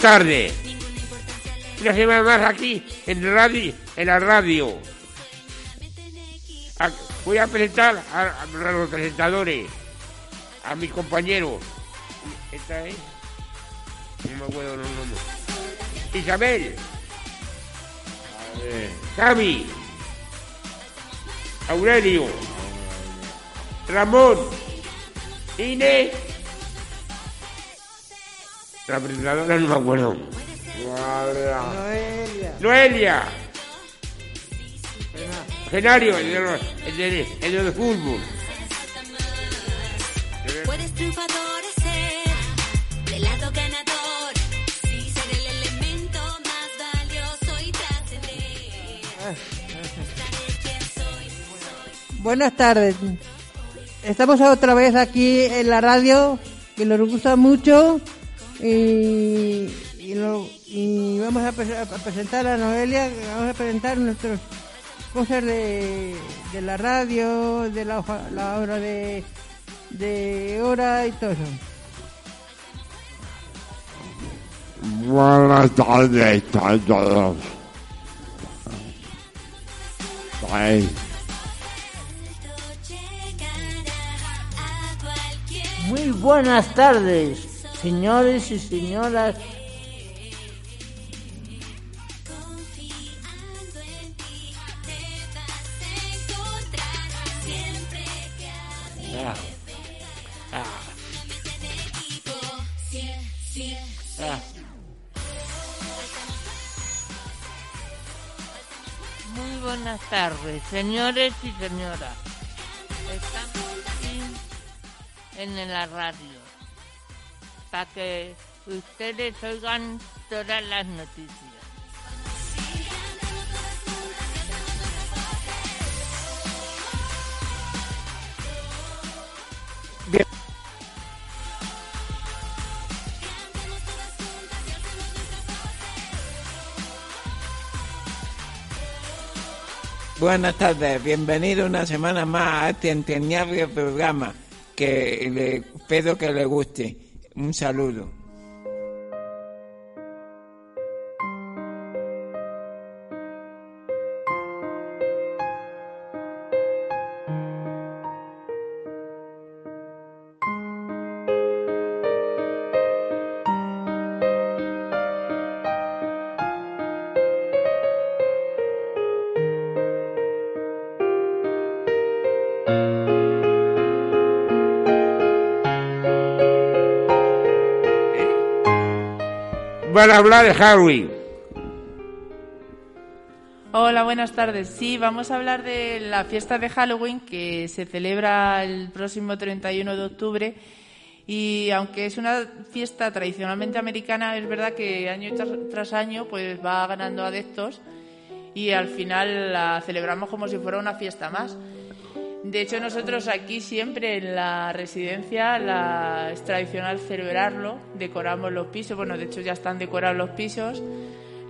Tardes. Una semana más aquí en radio, en la radio. Voy a presentar a, los presentadores, a mis compañeros. Esta es. No me acuerdo los nombres. Isabel. Javi. Aurelio. Ramón. Inés. La presentadora no me acuerdo. Noelia. Noelia. Genario, el de, los- el de, el de los fútbol. Puedes triunfador ser del lado ganador. Sí, ser el elemento más valioso y trascender. Buenas tardes. Estamos otra vez aquí en la radio, que nos gusta mucho. Y, y, lo- y vamos a, pre- a presentar a Noelia, vamos a presentar nuestras cosas de, de la radio, de la, hoja- la hora de, de hora y todo eso. Buenas tardes a todos. Muy buenas tardes, señores y señoras. Ah. Ah. Muy buenas tardes, señores y señoras. Estamos en la radio para que ustedes oigan todas las noticias. Buenas tardes, bienvenido una semana más a este entrañable programa que le, espero que le guste. Un saludo. Van a hablar de Halloween. Hola, buenas tardes. Sí, vamos a hablar de la fiesta de Halloween que se celebra el próximo 31 de octubre. Y aunque es una fiesta tradicionalmente americana, es verdad que año tras año pues va ganando adeptos y al final la celebramos como si fuera una fiesta más. De hecho, nosotros aquí siempre en la residencia la, es tradicional celebrarlo, decoramos los pisos, bueno, de hecho ya están decorados los pisos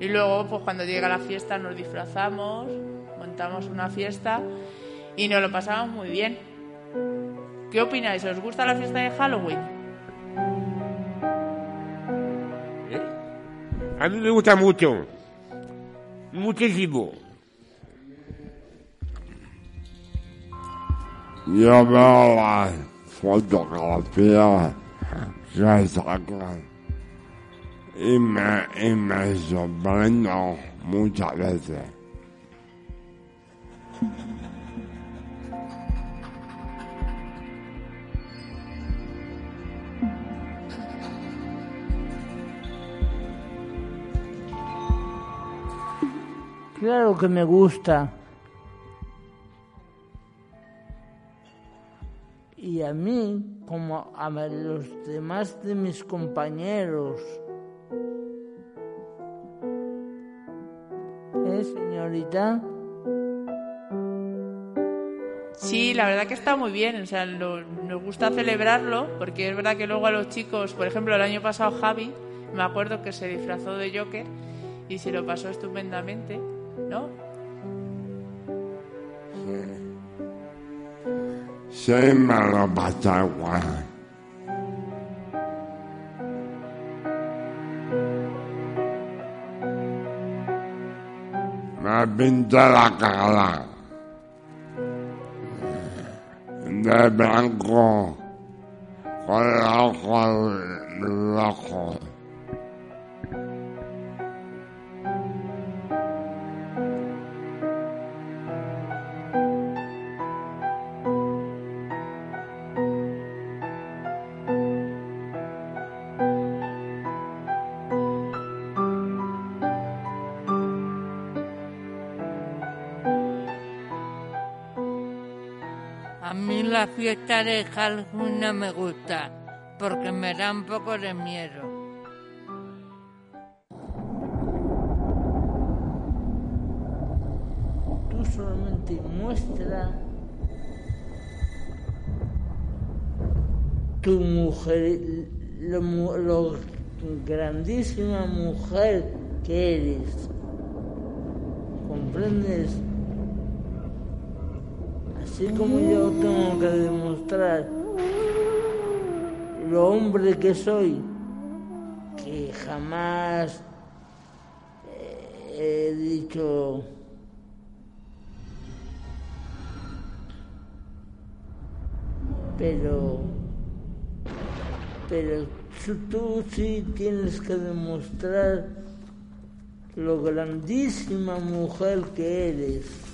y luego pues cuando llega la fiesta nos disfrazamos, montamos una fiesta y nos lo pasamos muy bien. ¿Qué opináis? ¿Os gusta la fiesta de Halloween? A mí me gusta mucho. Muchísimo. Yo veo las fotografías que sacan y me, y me sorprendo muchas veces. Claro que me gusta. Y a mí, como a los demás de mis compañeros. ¿Eh, señorita? Sí, la verdad que está muy bien. O sea, nos gusta celebrarlo porque es verdad que luego a los chicos, por ejemplo, el año pasado Javi, me acuerdo que se disfrazó de Joker y se lo pasó estupendamente, ¿no? saya malah baca wah. Mabintala kala. Nabi angko. Kalau kalau de Halloween no me gusta porque me da un poco de miedo. Tú solamente muestra tu mujer, lo, lo grandísima mujer que eres. ¿Comprendes? Así como yo tengo que demostrar lo hombre que soy, que jamás eh, he dicho pero pero tú, tú sí tienes que demostrar lo grandísima mujer que eres.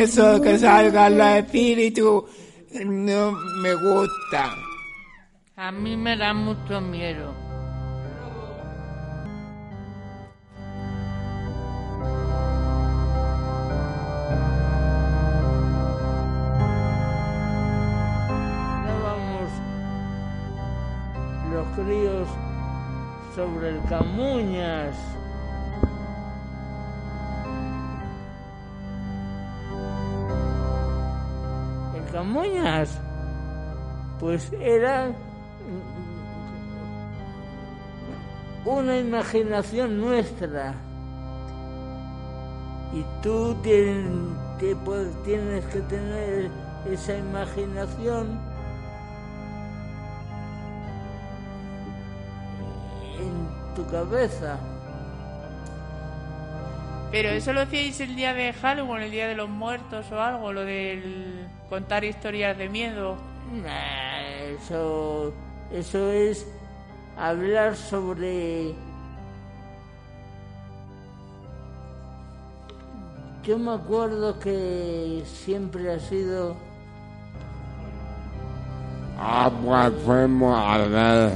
Eso que salgan los espíritus. No me gusta. A mí me da mucho miedo. Sobre el Camuñas. El Camuñas, pues era una imaginación nuestra. Y tú tien- te pu- tienes que tener esa imaginación cabeza. Pero eso lo hacíais el día de Halloween, el día de los muertos o algo, lo del contar historias de miedo. Nah, eso, eso es hablar sobre... Yo me acuerdo que siempre ha sido Ah, pues fuimos a ver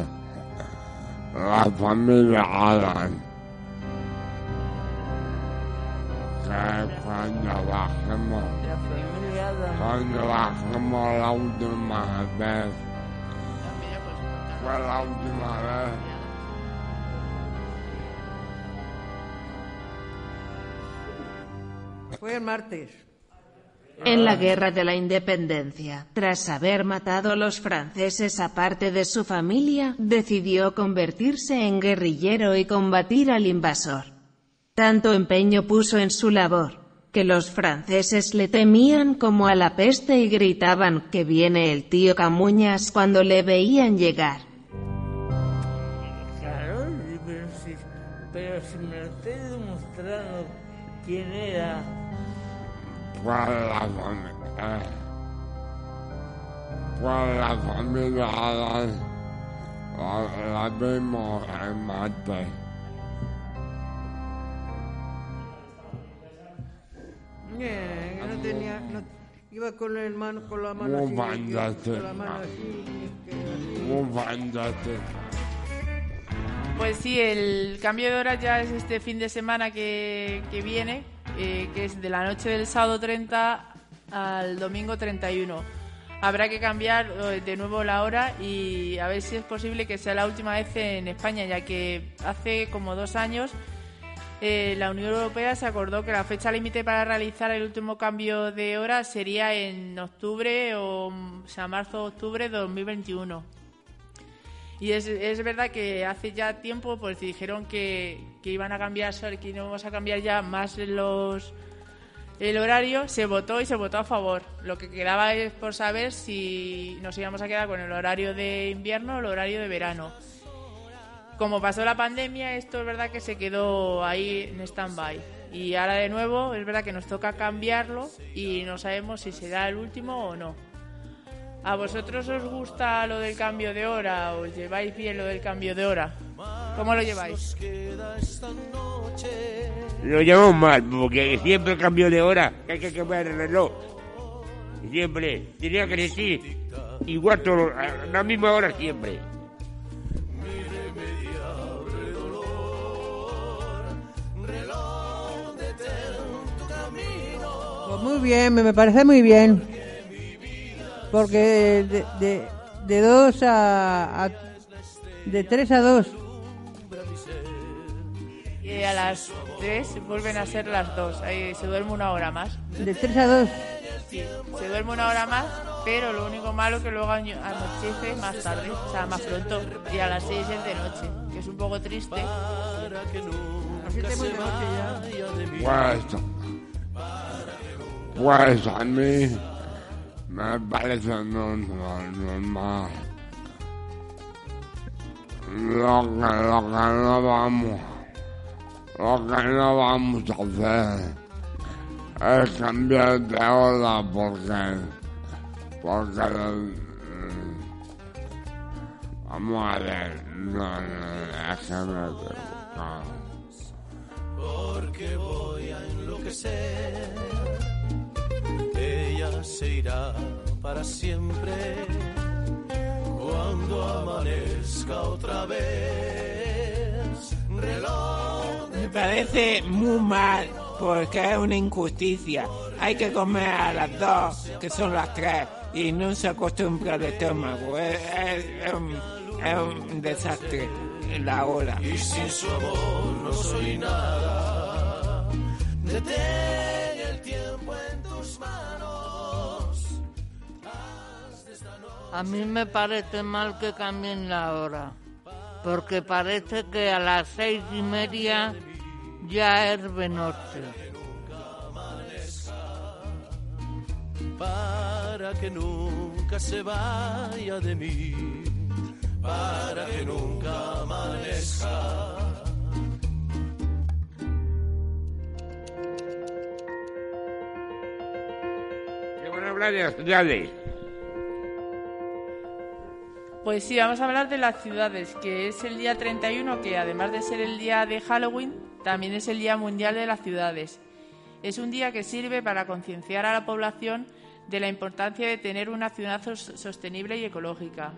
la familia Alan. Que cuando bajemos, cuando bajemos la última vez, fue la última vez. Fue el martes. En la Guerra de la Independencia, tras haber matado a los franceses a parte de su familia, decidió convertirse en guerrillero y combatir al invasor. Tanto empeño puso en su labor, que los franceses le temían como a la peste y gritaban que viene el tío Camuñas cuando le veían llegar. Claro, pero si, pero si me estoy demostrando quién era, la familia. Fue la familia Alan. La, la vimos el martes. Eh, que no tenía, no- iba con el mano, con la mano así, bandate. con la mano así. Pues sí, el cambio de hora ya es este fin de semana que, que viene, eh, que es de la noche del sábado 30 al domingo 31. Habrá que cambiar eh, de nuevo la hora y a ver si es posible que sea la última vez en España, ya que hace como dos años eh, la Unión Europea se acordó que la fecha límite para realizar el último cambio de hora sería en octubre o, o sea, marzo-octubre de 2021. Y es, es verdad que hace ya tiempo pues dijeron que, que iban a cambiar, que íbamos a cambiar ya más los el horario, se votó y se votó a favor. Lo que quedaba es por saber si nos íbamos a quedar con el horario de invierno o el horario de verano. Como pasó la pandemia, esto es verdad que se quedó ahí en stand-by. Y ahora de nuevo es verdad que nos toca cambiarlo y no sabemos si será el último o no. ¿A vosotros os gusta lo del cambio de hora? ¿Os lleváis bien lo del cambio de hora? ¿Cómo lo lleváis? Lo llevamos mal, porque siempre cambio de hora, que hay que cambiar el reloj. Siempre, tenía que decir, igual todo, a la misma hora siempre. Pues muy bien, me parece muy bien. Porque de, de, de dos a, a- de tres a dos. Y a las 3 vuelven a ser las 2. Ahí se duerme una hora más. De tres a dos. Sí, se duerme una hora más, pero lo único malo que luego anochece más tarde, o sea, más pronto. Y a las 6 es de noche, que es un poco triste. Pues, pues a mí me parece no, no, normal. Lo que, lo que no vamos, lo que no vamos a hacer es cambiar de hora porque, porque, mm, vamos a ver, no, no, porque voy a enloquecer. Ella se irá para siempre cuando amanezca otra vez. Reloj Me parece muy mal porque es una injusticia. Hay que comer a las dos, que son las tres, y no se acostumbra el estómago. Es, es- es un, es un desastre la hora. y sin su amor no soy nada. Detén el tiempo en tus manos. A mí me parece mal que cambien la hora, porque parece que a las seis y media ya es de noche. para que nunca se vaya de mí, para que nunca amanezca. Van a hablar de. Pues sí, vamos a hablar de las ciudades, que es el día 31, que además de ser el día de Halloween, también es el Día Mundial de las Ciudades. Es un día que sirve para concienciar a la población de la importancia de tener una ciudad sos- sostenible y ecológica.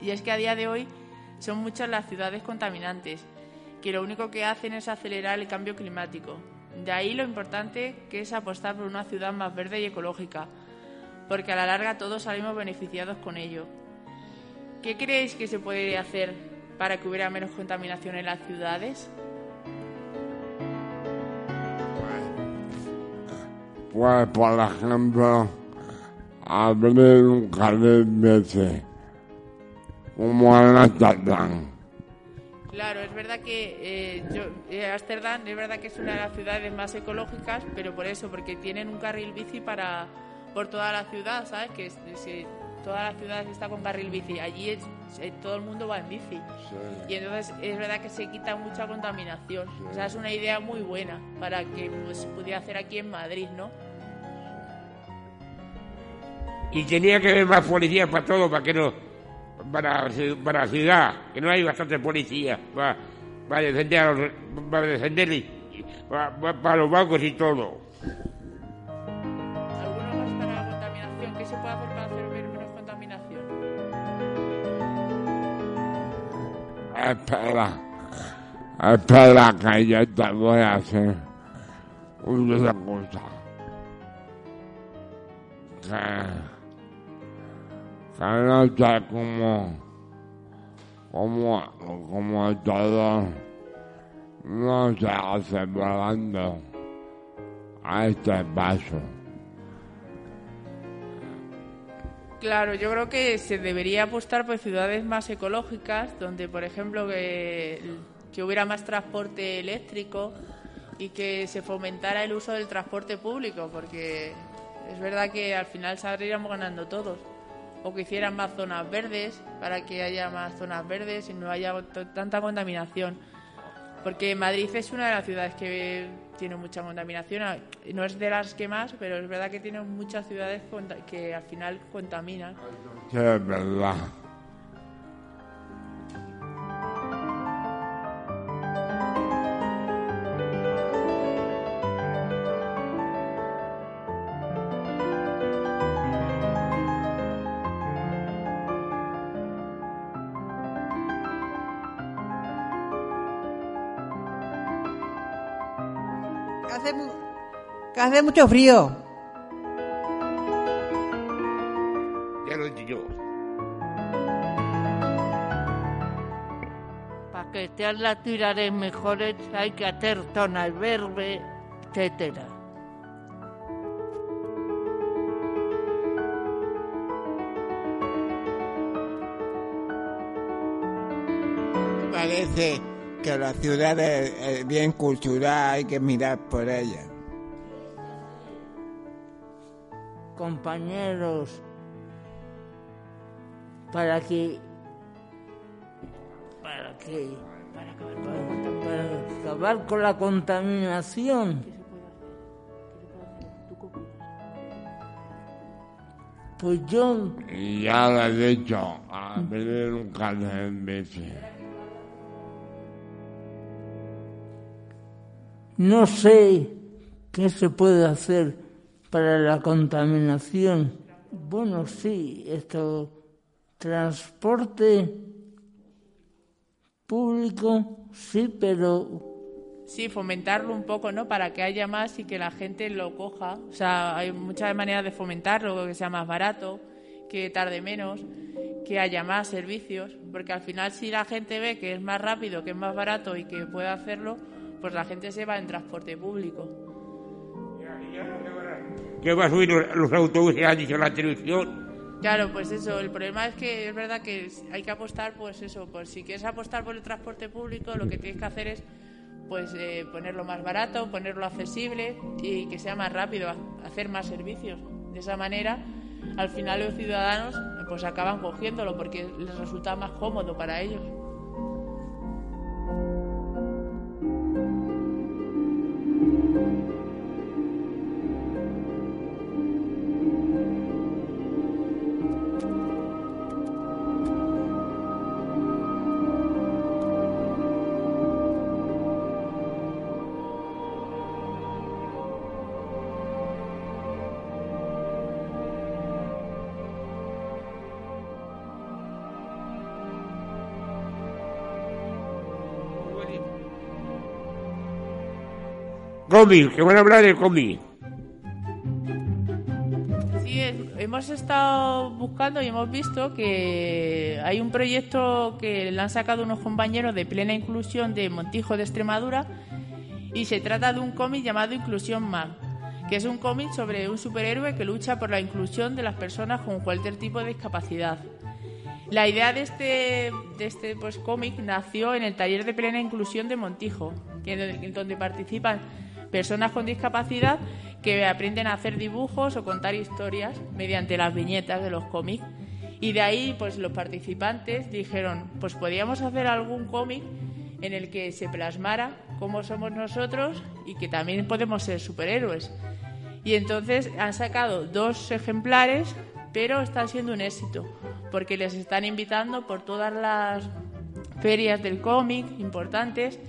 Y es que a día de hoy son muchas las ciudades contaminantes, que lo único que hacen es acelerar el cambio climático. De ahí lo importante que es apostar por una ciudad más verde y ecológica, porque a la larga todos salimos beneficiados con ello. ¿Qué creéis que se puede hacer para que hubiera menos contaminación en las ciudades? Pues, por ejemplo, abrir un carril bici, como en Amsterdam. Claro, es verdad que eh, yo, eh, Ámsterdam es verdad que es una de las ciudades más ecológicas, pero por eso, porque tienen un carril bici para por toda la ciudad, ¿sabes? Que es- es- toda la ciudad está con carril bici. Allí es- eh, todo el mundo va en bici. Y entonces es verdad que se quita mucha contaminación. O sea, es una idea muy buena para que pues, se pudiera hacer aquí en Madrid, ¿no? Y tenía que haber más policías para todo, para que no. Para, para la ciudad, que no hay bastante policía para, para defender a los, para defender y- para, para los bancos y todo. Espera, espera que yo te voy a hacer una cosa. Que, que no sé cómo, cómo, cómo todo no se hace volando a este paso. Claro, yo creo que se debería apostar por ciudades más ecológicas, donde, por ejemplo, que, que hubiera más transporte eléctrico y que se fomentara el uso del transporte público, porque es verdad que al final saldríamos ganando todos. O que hicieran más zonas verdes, para que haya más zonas verdes y no haya tanta contaminación. Porque Madrid es una de las ciudades que tiene mucha contaminación. No es de las que más, pero es verdad que tiene muchas ciudades que al final contaminan. Sí, es verdad. Hace, mu- que hace mucho frío. Ya lo he dicho yo. Para que estén las ciudades mejores hay que hacer zonas verdes, etcétera. Parece que la ciudad es, es bien cultural, hay que mirar por ella. compañeros, para que para que para, para acabar con la contaminación. Pues yo Y ya lo he dicho, a venir nunca en bici. No sé qué se puede hacer para la contaminación. Bueno, sí, esto transporte público, sí, pero Sí, fomentarlo un poco, ¿no? Para que haya más y que la gente lo coja. O sea, hay muchas maneras de fomentarlo, que sea más barato, que tarde menos, que haya más servicios. Porque al final, si la gente ve que es más rápido, que es más barato y que puede hacerlo, pues la gente se va en transporte público. Que va a subir los, autobuses, ha dicho la televisión. Claro, pues eso, el problema es que es verdad que hay que apostar, pues eso, pues si quieres apostar por el transporte público, lo que tienes que hacer es pues eh, ponerlo más barato, ponerlo accesible y que sea más rápido, ha- hacer más servicios. De esa manera, al final los ciudadanos pues acaban cogiéndolo porque les resulta más cómodo para ellos. Cómic, que van a hablar de cómic. Sí, hemos estado buscando y hemos visto que hay un proyecto que le han sacado unos compañeros de plena inclusión de Montijo de Extremadura y se trata de un cómic llamado Inclusión Man, que es un cómic sobre un superhéroe que lucha por la inclusión de las personas con cualquier tipo de discapacidad. La idea de este, de este pues, cómic nació en el taller de plena inclusión de Montijo, que donde participan personas con discapacidad que aprenden a hacer dibujos o contar historias mediante las viñetas de los cómics. Y de ahí, pues los participantes dijeron, pues podríamos hacer algún cómic en el que se plasmara cómo somos nosotros y que también podemos ser superhéroes. Y entonces han sacado dos ejemplares, pero están siendo un éxito, porque les están invitando por todas las ferias del cómic importantes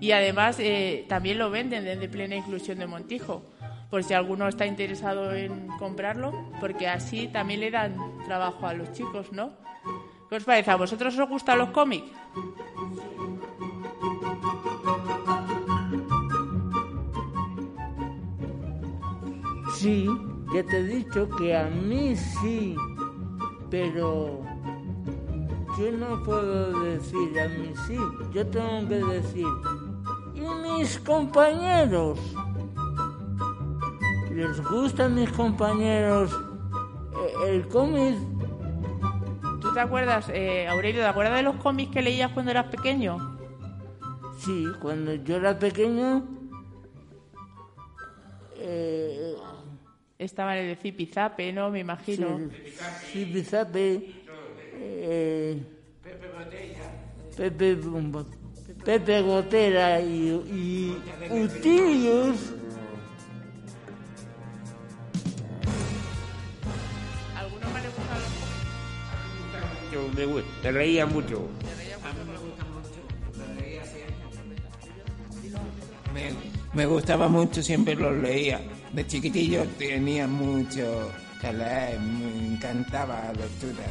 y además eh, también lo venden desde Plena Inclusión de Montijo, por si alguno está interesado en comprarlo, porque así también le dan trabajo a los chicos, ¿no? ¿Qué os parece? ¿A vosotros os gustan los cómics? Sí, ya te he dicho que a mí sí, pero yo no puedo decir a mí sí, yo tengo que decir, ¿y mis compañeros? ¿Les gustan mis compañeros eh, el cómic, ¿Tú te acuerdas, eh, Aurelio, te acuerdas de los cómics que leías cuando eras pequeño? sí, cuando yo era pequeño, eh, Estaban el de Zipizape, ¿no? Me imagino. sí, Zipizape, eh, Pepe, Pepe Gotera y, y Utilius. ¿Alguno más le gustaban los me, gu- me reía mucho. Me, me gustaba mucho, siempre los leía. De chiquitillo tenía mucho que leer, me encantaba la lectura.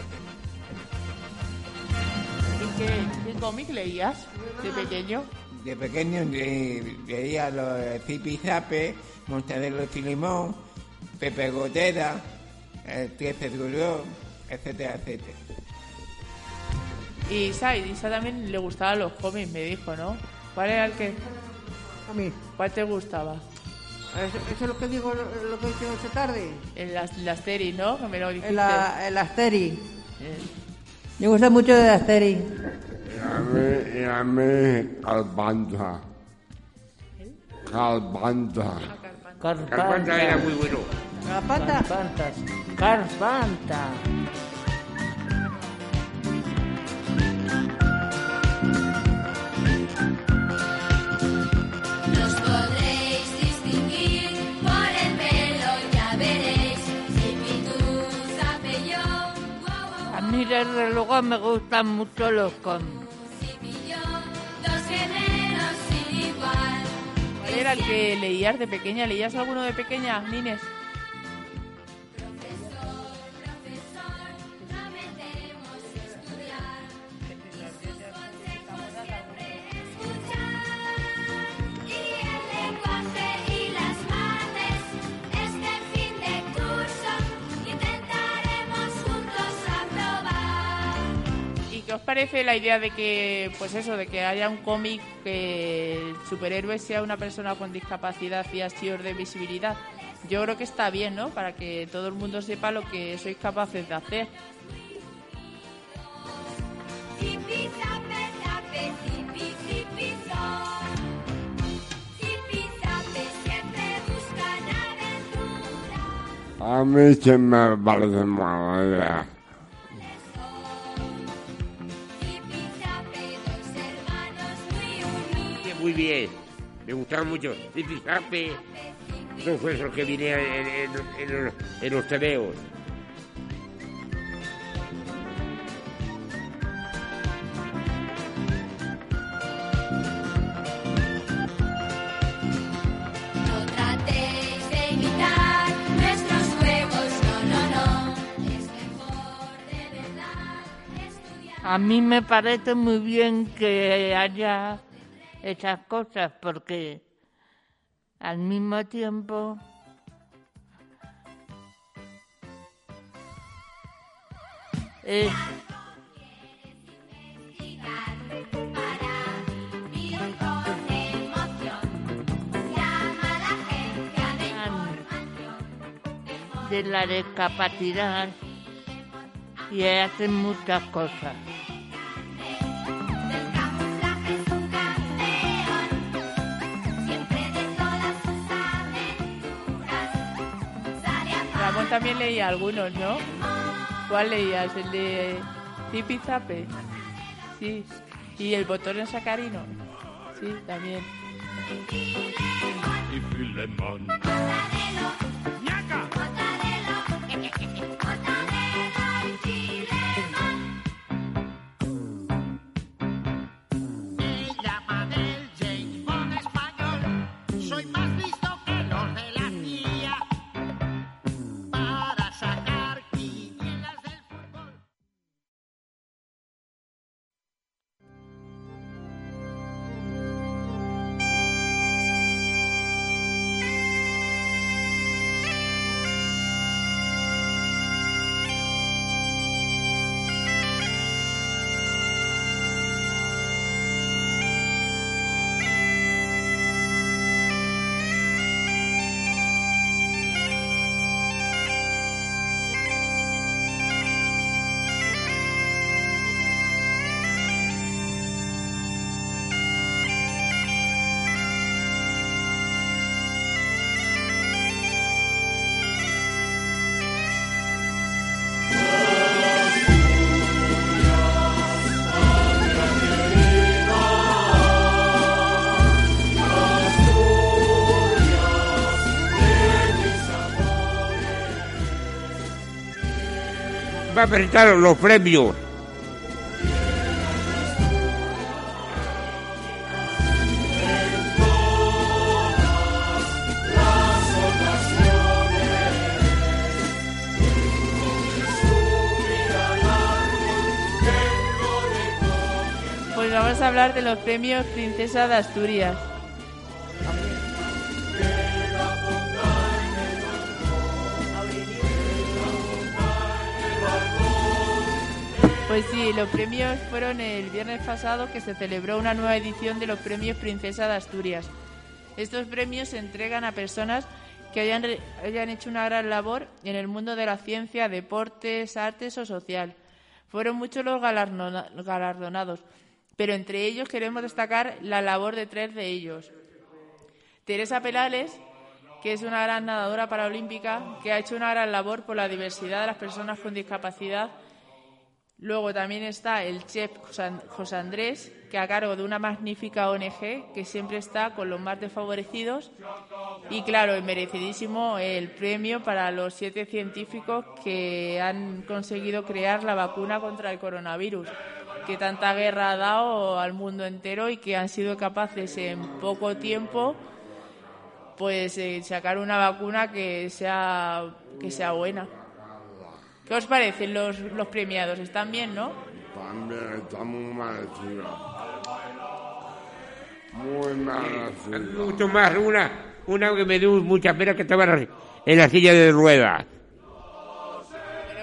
¿Y qué, qué cómic leías de pequeño? De pequeño leía los Zipizape, Mortadelo y Filimón, Pepe Gotera, el Trece Drulón, etcétera, etcétera. Y Isa, y Isa también le gustaban los cómics, me dijo, ¿no? ¿Cuál era el que...? Cómic. ¿Cuál te gustaba? Eso, eso es lo que digo, lo, que he dicho esta tarde. En las, las series, ¿no? Que me lo dijiste. En la, en la Asteri. Me gusta mucho de la Asteri. Y a mí, y a mí, Calpanta. Calpanta. Carpanta era muy bueno. ¿Carpanta? Carpantas. Carpanta. Los podréis distinguir por el pelo, ya veréis. Si pituza, pellón, guau, guau, A mí desde luego me gustan mucho los cómics. Era el que leías de pequeña? ¿Leías alguno de pequeña, Nines? Parece la idea de que, pues eso, de que haya un cómic que el superhéroe sea una persona con discapacidad y así dé visibilidad? Yo creo que está bien, ¿no? Para que todo el mundo sepa lo que sois capaces de hacer. A mí se me parece mala idea. Muy bien. Me gustaba mucho. Zipi Zape. Eso fue eso que vine en, en, en los, en los tebeos. No tratéis de imitar nuestros juegos, no, no, no. Es mejor de verdad estudiar. A mí me parece muy bien que haya esas cosas porque al mismo tiempo es de la discapacidad y hacen muchas cosas. También leía algunos, ¿no? ¿Cuál leías? ¿El de Zipi Zape? Sí. ¿Y el botón en sacarino? Sí, también. Va a presentar los premios. Pues vamos a hablar de los premios Princesa de Asturias. Pues sí, los premios fueron el viernes pasado que se celebró una nueva edición de los premios Princesa de Asturias. Estos premios se entregan a personas que hayan, hayan hecho una gran labor en el mundo de la ciencia, deportes, artes o social. Fueron muchos los galardona- galardonados, pero entre ellos queremos destacar la labor de tres de ellos. Teresa Pelales, que es una gran nadadora paralímpica, que ha hecho una gran labor por la diversidad de las personas con discapacidad. Luego también está el chef José Andrés, que a cargo de una magnífica ONG que siempre está con los más desfavorecidos. Y claro, el merecidísimo el premio para los siete científicos que han conseguido crear la vacuna contra el coronavirus, que tanta guerra ha dado al mundo entero y que han sido capaces en poco tiempo pues eh, sacar una vacuna que sea que sea buena. ¿Qué os parecen los, los premiados? ¿Están bien, no? También está muy merecido. Muy merecido. Mucho más, una, una que me dio mucha pena que estaba en la silla de ruedas.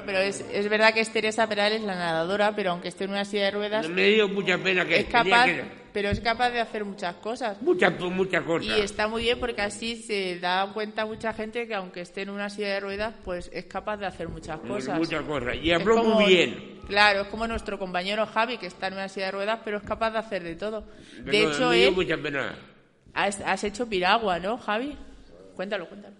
Pero es, es verdad que es Teresa Perales, la nadadora, pero aunque esté en una silla de ruedas, Me dio mucha pena que es tenía capaz, que- pero es capaz de hacer muchas cosas. muchas muchas cosas. Y está muy bien porque así se da cuenta mucha gente que aunque esté en una silla de ruedas, pues es capaz de hacer muchas cosas. Muchas cosas. Y habló como- muy bien. Claro, es como nuestro compañero Javi, que está en una silla de ruedas, pero es capaz de hacer de todo. De hecho, me dio él, mucha pena. has, has hecho piragua, ¿no, Javi? Cuéntalo, cuéntalo.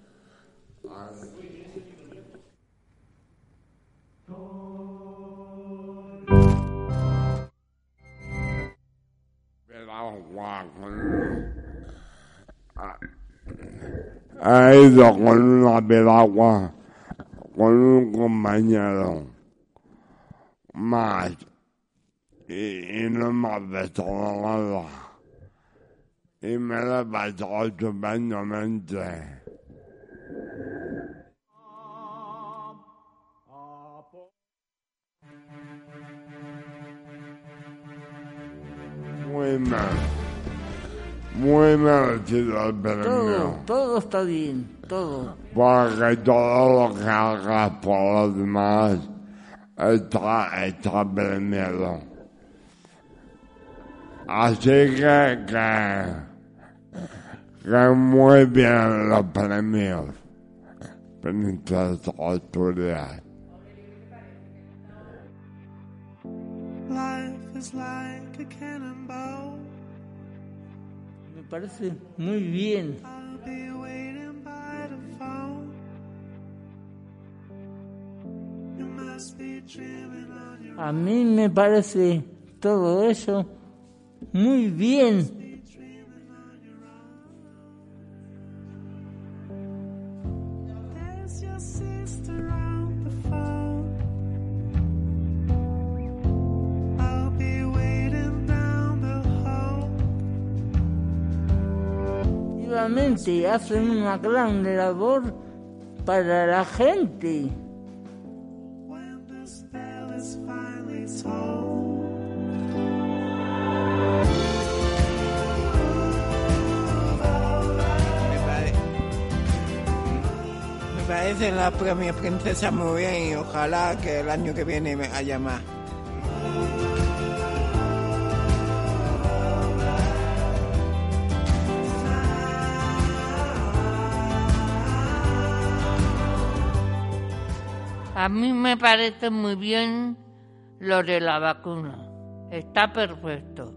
He ido con una piragua con un compañero más y, y no me ha nada. Y me lo estupendamente. Muy mal. Muy el Todo, premio. todo está bien, todo. Porque todo lo que hagas por los demás está, está premiado. Así que, que, que muy bien los premios. Princesa Asturias. Life is like a cannonball. Dreaming on your A mí me parece todo eso muy bien. Hacen una gran labor para la gente. Me, pare- me parece la premio princesa muy bien y ojalá que el año que viene haya más. A mí me parece muy bien lo de la vacuna. Está perfecto.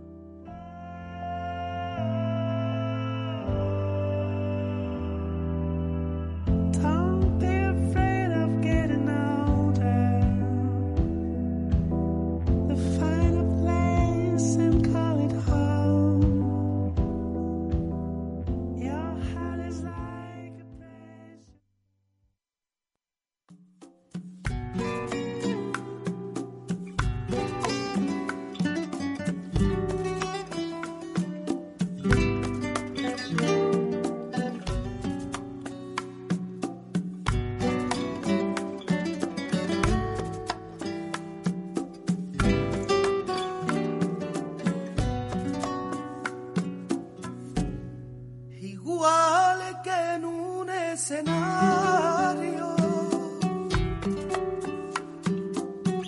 escenario.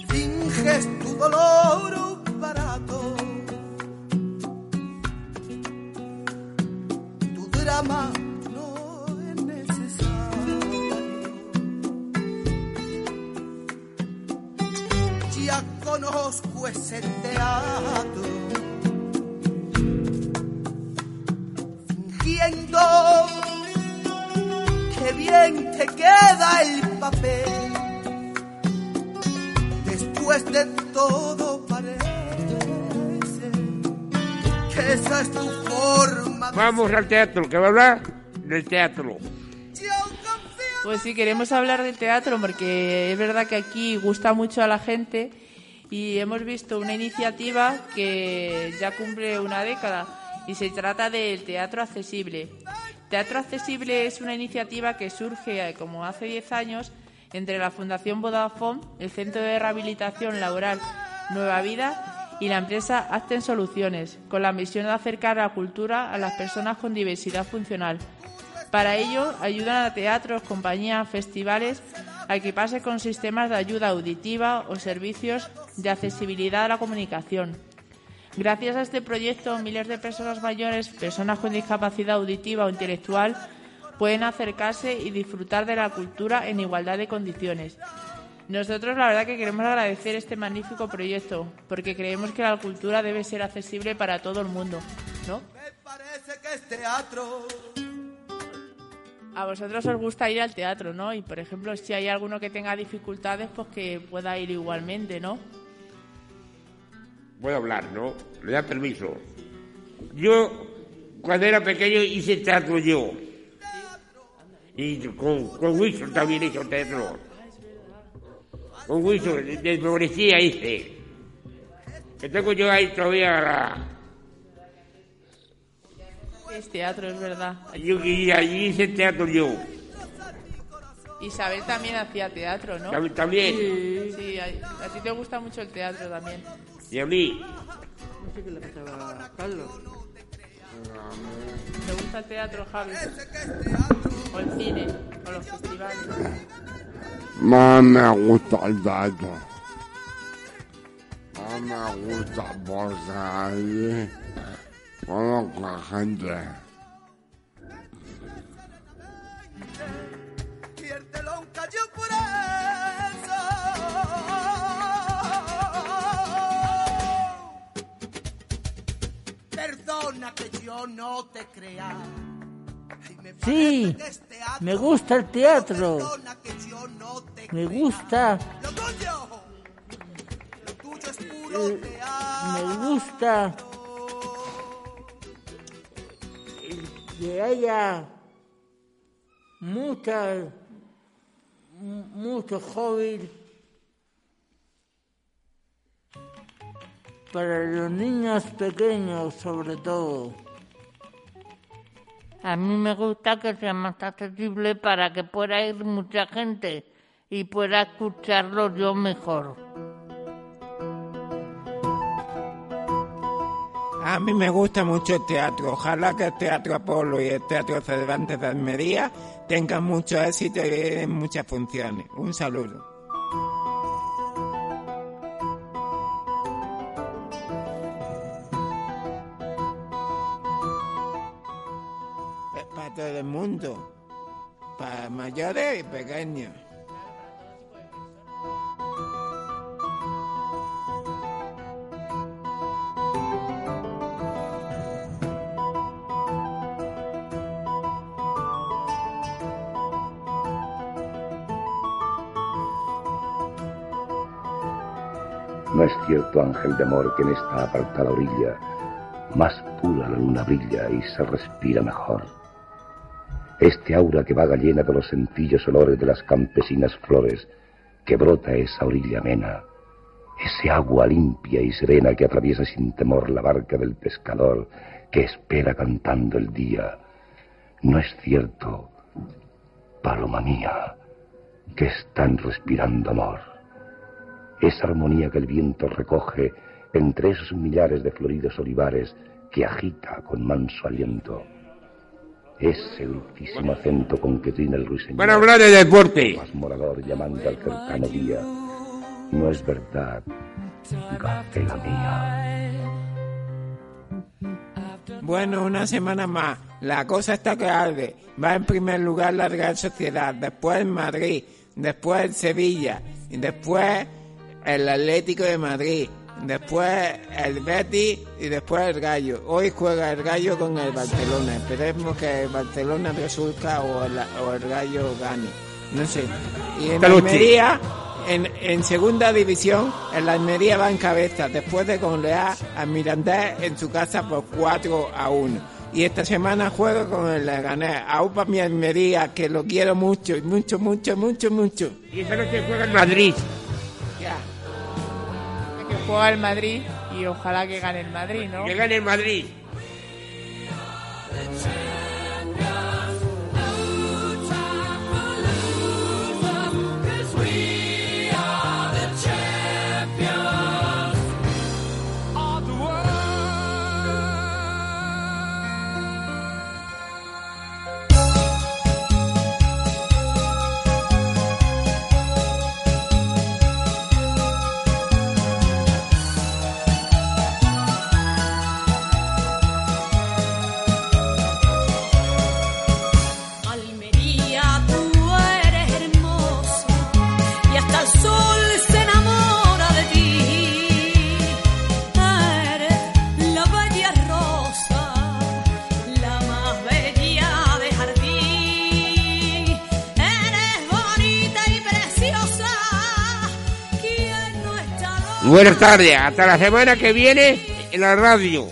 Finges tu dolor barato, tu drama. no es necesario Ya Conozco ese teatro queda el papel. Después de todo parece que esa es tu forma. de Vamos al teatro, que va a hablar del teatro. Pues sí, queremos hablar del teatro porque es verdad que aquí gusta mucho a la gente y hemos visto una iniciativa que ya cumple una década y se trata del teatro accesible. Teatro accesible es una iniciativa que surge eh, como hace 10 años entre la Fundación Vodafone, el Centro de Rehabilitación Laboral Nueva Vida y la empresa Acten Soluciones, con la misión de acercar la cultura a las personas con diversidad funcional. Para ello, ayudan a teatros, compañías, festivales a equiparse con sistemas de ayuda auditiva o servicios de accesibilidad a la comunicación. Gracias a este proyecto, miles de personas mayores, personas con discapacidad auditiva o intelectual, pueden acercarse y disfrutar de la cultura en igualdad de condiciones. Nosotros la verdad que queremos agradecer este magnífico proyecto, porque creemos que la cultura debe ser accesible para todo el mundo, ¿no? Parece que es teatro. A vosotros os gusta ir al teatro, ¿no? Y por ejemplo, si hay alguno que tenga dificultades, pues que pueda ir igualmente, ¿no? Voy a hablar, ¿no? Le da permiso. Yo, cuando era pequeño, hice teatro yo. Y con, con Wilson también hizo teatro. Con Wilson, de Florecía hice. Que tengo yo ahí todavía la... Es teatro, es verdad. Yo, y allí hice teatro yo. Isabel también hacía teatro, ¿no? Tam- también. Sí, sí, a, a ti te gusta mucho el teatro también. Y a mí. No sé qué le pasaba a Carlos. ¿Te gusta el teatro, Javi? O el cine, o los festivales. Más me gusta el teatro. Más me gusta porque allí conozco a gente. Sí, parece que es teatro. me gusta el teatro. Me gusta, me gusta. Que haya muchas, mu- muchos hobbies para los niños pequeños sobre todo. A mí me gusta que sea más accesible para que pueda ir mucha gente y pueda escucharlo yo mejor. A mí me gusta mucho el teatro. Ojalá que el Teatro Apolo y el Teatro Cervantes de Almería tengan mucho éxito y muchas funciones. Un saludo. Para. No es cierto, ángel de amor, que en esta apartada orilla más pura la luna brilla y se respira mejor. Este aura que vaga llena de los sencillos olores de las campesinas flores que brota esa orilla amena, ese agua limpia y serena que atraviesa sin temor la barca del pescador que espera cantando el día. No es cierto, paloma mía, que están respirando amor esa armonía que el viento recoge entre esos millares de floridos olivares que agita con manso aliento. Ese dulcísimo acento con que trina el ruiseñor. Para hablar de deporte. Más morador llamando al cercano día. No es verdad gacela mía. Bueno, una semana más. La cosa está que arde. Va en primer lugar la Real Sociedad, después Madrid, después Sevilla, y después el Atlético de Madrid, después el Betis y después el Gallo. Hoy juega el Gallo con el Barcelona. Esperemos que el Barcelona resulta o el, o el Gallo gane. No sé. Y en. Almería, en, en segunda división, el Almería va en cabeza después de golear al Mirandés en su casa por 4 a 1. Y esta semana juego con el Leganés. Aupa mi Almería, que lo quiero mucho, y mucho, mucho, mucho, mucho. Y esa noche juega en Madrid. Juega el Madrid y ojalá que gane el Madrid, ¿no? Que gane el Madrid. Buenas tardes, hasta la semana que viene en la radio.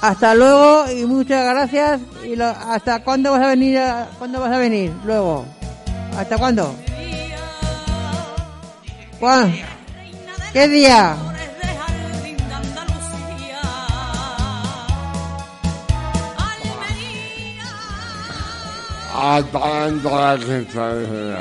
Hasta luego y muchas gracias. Y hasta cuándo vas a venir? a- ¿Cuándo vas a venir? Luego. ¿Hasta cuándo? ¿Cuándo? ¿Qué día? Hasta dentro de 15 días.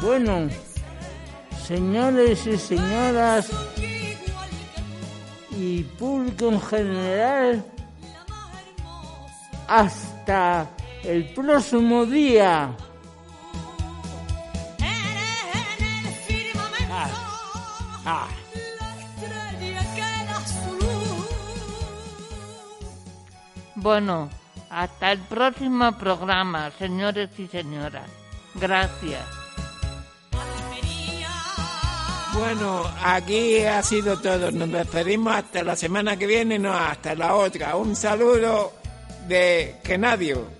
Bueno, señores y señoras y público en general, hasta el próximo día. Ah, ah. Bueno, hasta el próximo programa, señores y señoras. Gracias. Bueno, aquí ha sido todo. Nos despedimos hasta la semana que viene, no hasta la otra. Un saludo de Genadio.